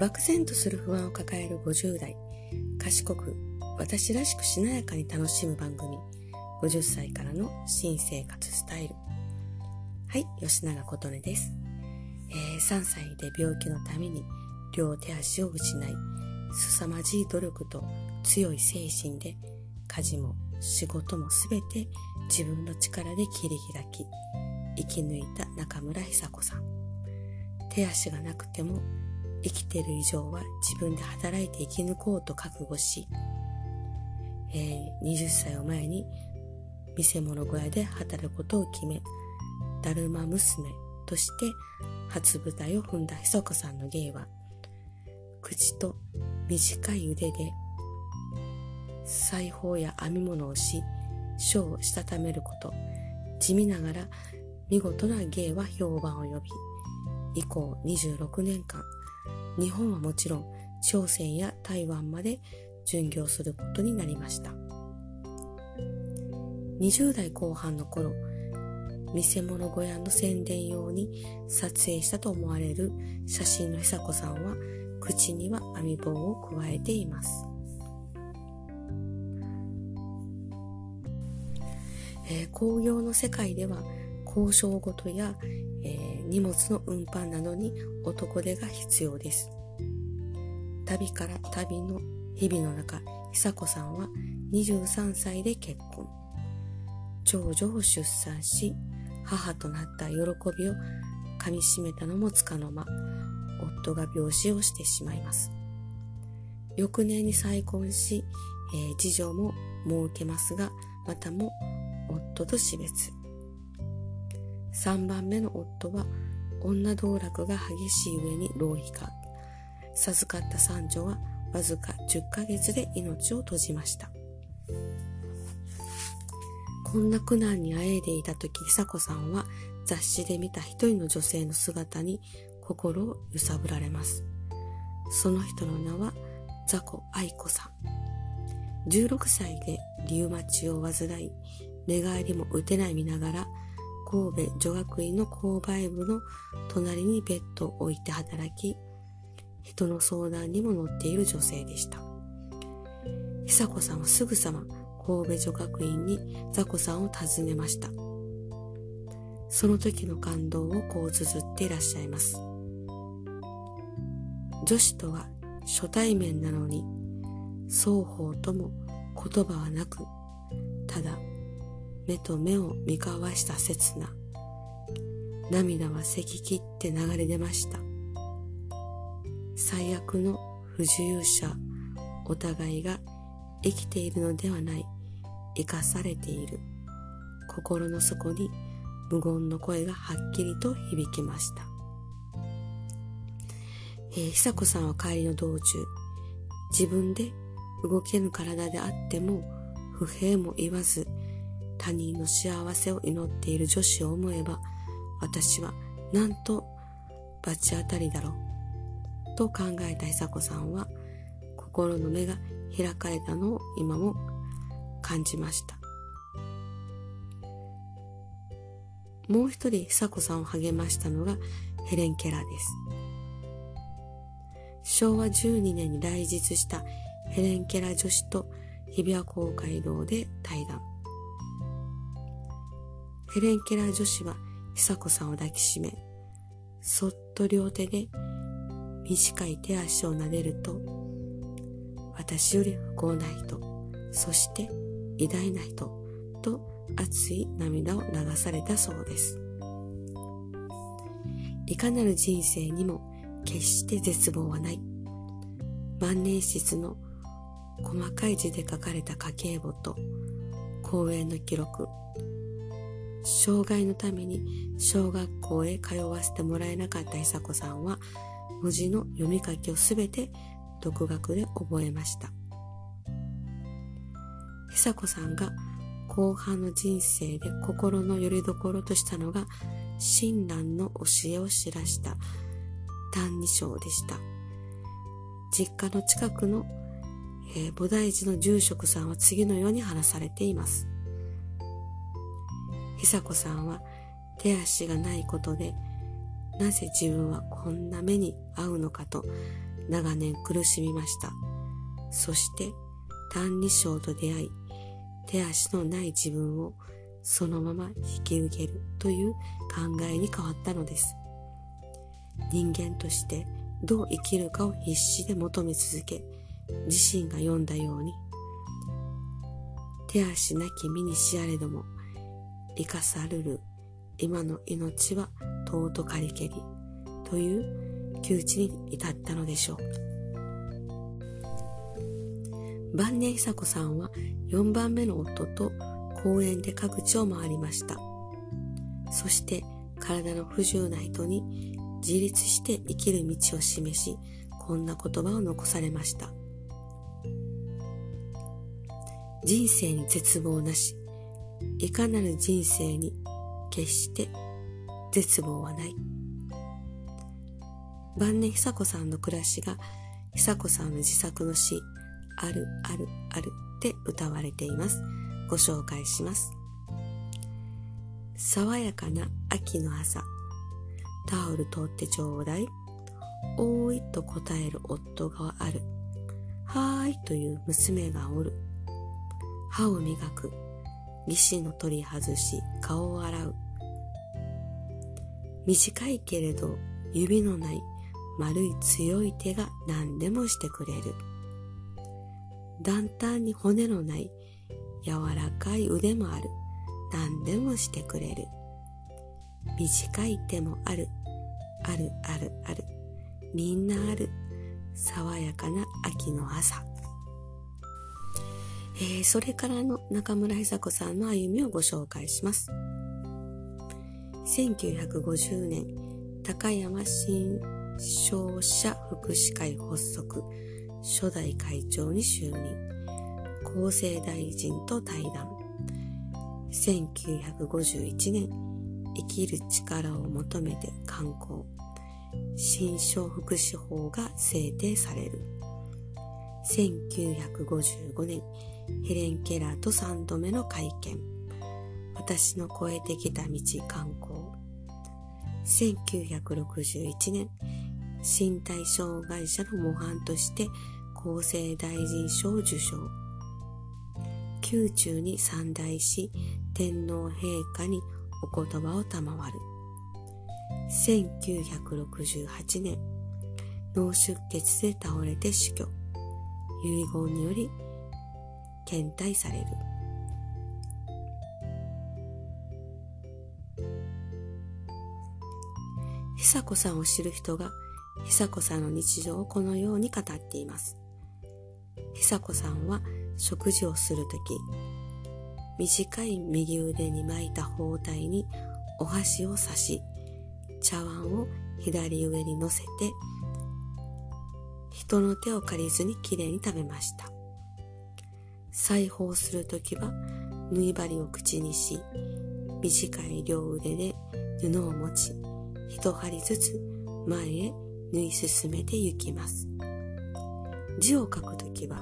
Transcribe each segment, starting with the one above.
漠然とする不安を抱える50代、賢く私らしくしなやかに楽しむ番組、50歳からの新生活スタイル。はい、吉永琴音です。えー、3歳で病気のために両手足を失い、凄まじい努力と強い精神で家事も仕事もすべて自分の力で切り開き、生き抜いた中村久子さん。手足がなくても生きてる以上は自分で働いて生き抜こうと覚悟し、えー、20歳を前に見せ物小屋で働くことを決め、だるま娘として初舞台を踏んだひそかさんの芸は、口と短い腕で裁縫や編み物をし、書をしたためること、地味ながら見事な芸は評判を呼び、以降26年間、日本はもちろん朝鮮や台湾まで巡業することになりました。20代後半の頃、見せ物小屋の宣伝用に撮影したと思われる写真の久子さんは口には編み棒を加えています。えー、工業の世界では交渉事や、えー、荷物の運搬などに男手が必要です。旅から旅の日々の中、久子さんは23歳で結婚。長女を出産し、母となった喜びを噛みしめたのもつかの間、夫が病死をしてしまいます。翌年に再婚し、えー、次女も設けますが、またも夫と死別。3番目の夫は女道楽が激しい上に浪費家。授かった三女はわずか10ヶ月で命を閉じました。こんな苦難にあえいでいた時、久子さんは雑誌で見た一人の女性の姿に心を揺さぶられます。その人の名はザコ愛子さん。16歳でリウマチを患い、寝返りも打てない見ながら、神戸女学院の購買部の隣にベッドを置いて働き、人の相談にも乗っている女性でした。久子さんはすぐさま神戸女学院にザコさんを訪ねました。その時の感動をこう綴っていらっしゃいます。女子とは初対面なのに、双方とも言葉はなく、ただ目と目を見交わした刹那。涙はせき切って流れ出ました。最悪の不自由者、お互いが生きているのではない、生かされている。心の底に無言の声がはっきりと響きました。えー、久子さんは帰りの道中、自分で動けぬ体であっても不平も言わず他人の幸せを祈っている女子を思えば、私はなんと罰当たりだろう。と考えた久子さんは、心の目が開かれたのを今も感じました。もう一人久子さんを励ましたのがヘレン・ケラーです。昭和12年に来日したヘレン・ケラー女子と日比谷公会堂で対談。ヘレン・ケラー女子は久子さんを抱きしめ、そっと両手で短い手足を撫でると、私より不幸な人、そして偉大な人と熱い涙を流されたそうです。いかなる人生にも決して絶望はない。万年筆の細かい字で書かれた家計簿と公演の記録、障害のために小学校へ通わせてもらえなかった久子さんは文字の読み書きをすべて独学で覚えました。久子さんが後半の人生で心の拠り所としたのが親鸞の教えを知らした「歎異抄」でした。実家の近くの、えー、菩提寺の住職さんは次のように話されています。久子さんは手足がないことで、なぜ自分はこんな目に遭うのかと長年苦しみました。そして「歎異抄」と出会い、手足のない自分をそのまま引き受けるという考えに変わったのです。人間としてどう生きるかを必死で求め続け、自身が読んだように、手足なき身にしやれども、生かされる今の命は尊かりけりという窮地に至ったのでしょう。晩年久子さんは4番目の夫と公園で各地を回りました。そして体の不自由な人に自立して生きる道を示し、こんな言葉を残されました。人生に絶望なし、いかなる人生に決して絶望はない。晩年久子さんの暮らしが久子さんの自作の詩、あるあるあるって歌われています。ご紹介します。爽やかな秋の朝、タオル取ってちょうだい。おーいと答える夫がある。はーいという娘がおる。歯を磨く。義歯の取り外し、顔を洗う。短いけれど指のない丸い強い手が何でもしてくれる。だんだんに骨のない柔らかい腕もある。何でもしてくれる。短い手もある。あるあるある。みんなある。爽やかな秋の朝。えー、それからの中村久子さんの歩みをご紹介します。1950年、高山新商社福祉会発足。初代会長に就任。厚生大臣と対談。1951年、生きる力を求めて観光。新商福祉法が制定される。1955年、ヘレン・ケラーと3度目の会見。私の超えてきた道観光。1961年、身体障害者の模範として厚生大臣賞を受賞。宮中に参代し、天皇陛下にお言葉を賜る。1968年、脳出血で倒れて死去。遺言により検体される。久子さんを知る人が久子さんの日常をこのように語っています。久子さんは食事をするとき、短い右腕に巻いた包帯にお箸を刺し、茶碗を左上に乗せて、人の手を借りずにきれいに食べました。裁縫するときは縫い針を口にし、短い両腕で布を持ち、一針ずつ前へ縫い進めて行きます。字を書くときは、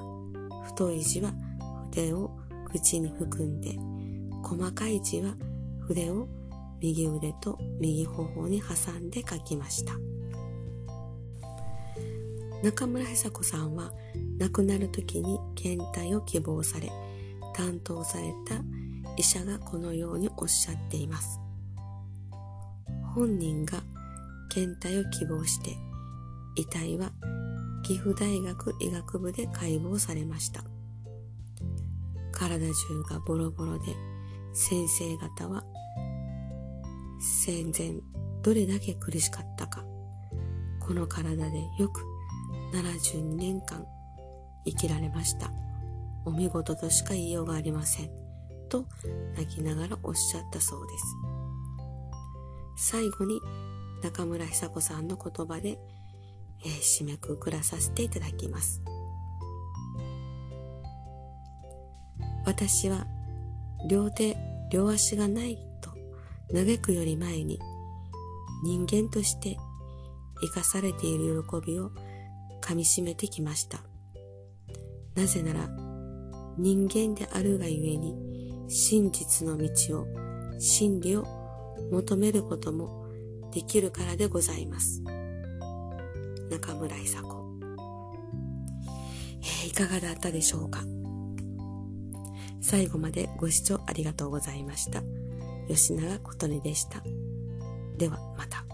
太い字は筆を口に含んで、細かい字は筆を右腕と右頬に挟んで書きました。中村久子さんは亡くなる時に検体を希望され、担当された医者がこのようにおっしゃっています。本人が検体を希望して遺体は岐阜大学医学部で解剖されました。体中がボロボロで先生方は戦前どれだけ苦しかったかこの体でよく72年間生きられました。お見事としか言いようがありません。と泣きながらおっしゃったそうです。最後に中村久子さんの言葉でえー、締めくくらさせていただきます。私は両手、両足がないと嘆くより前に人間として生かされている喜びをかみしめてきました。なぜなら人間であるがゆえに真実の道を、真理を求めることもできるからでございます。中村久子えー、いかがだったでしょうか最後までご視聴ありがとうございました。吉永琴音でした。ではまた。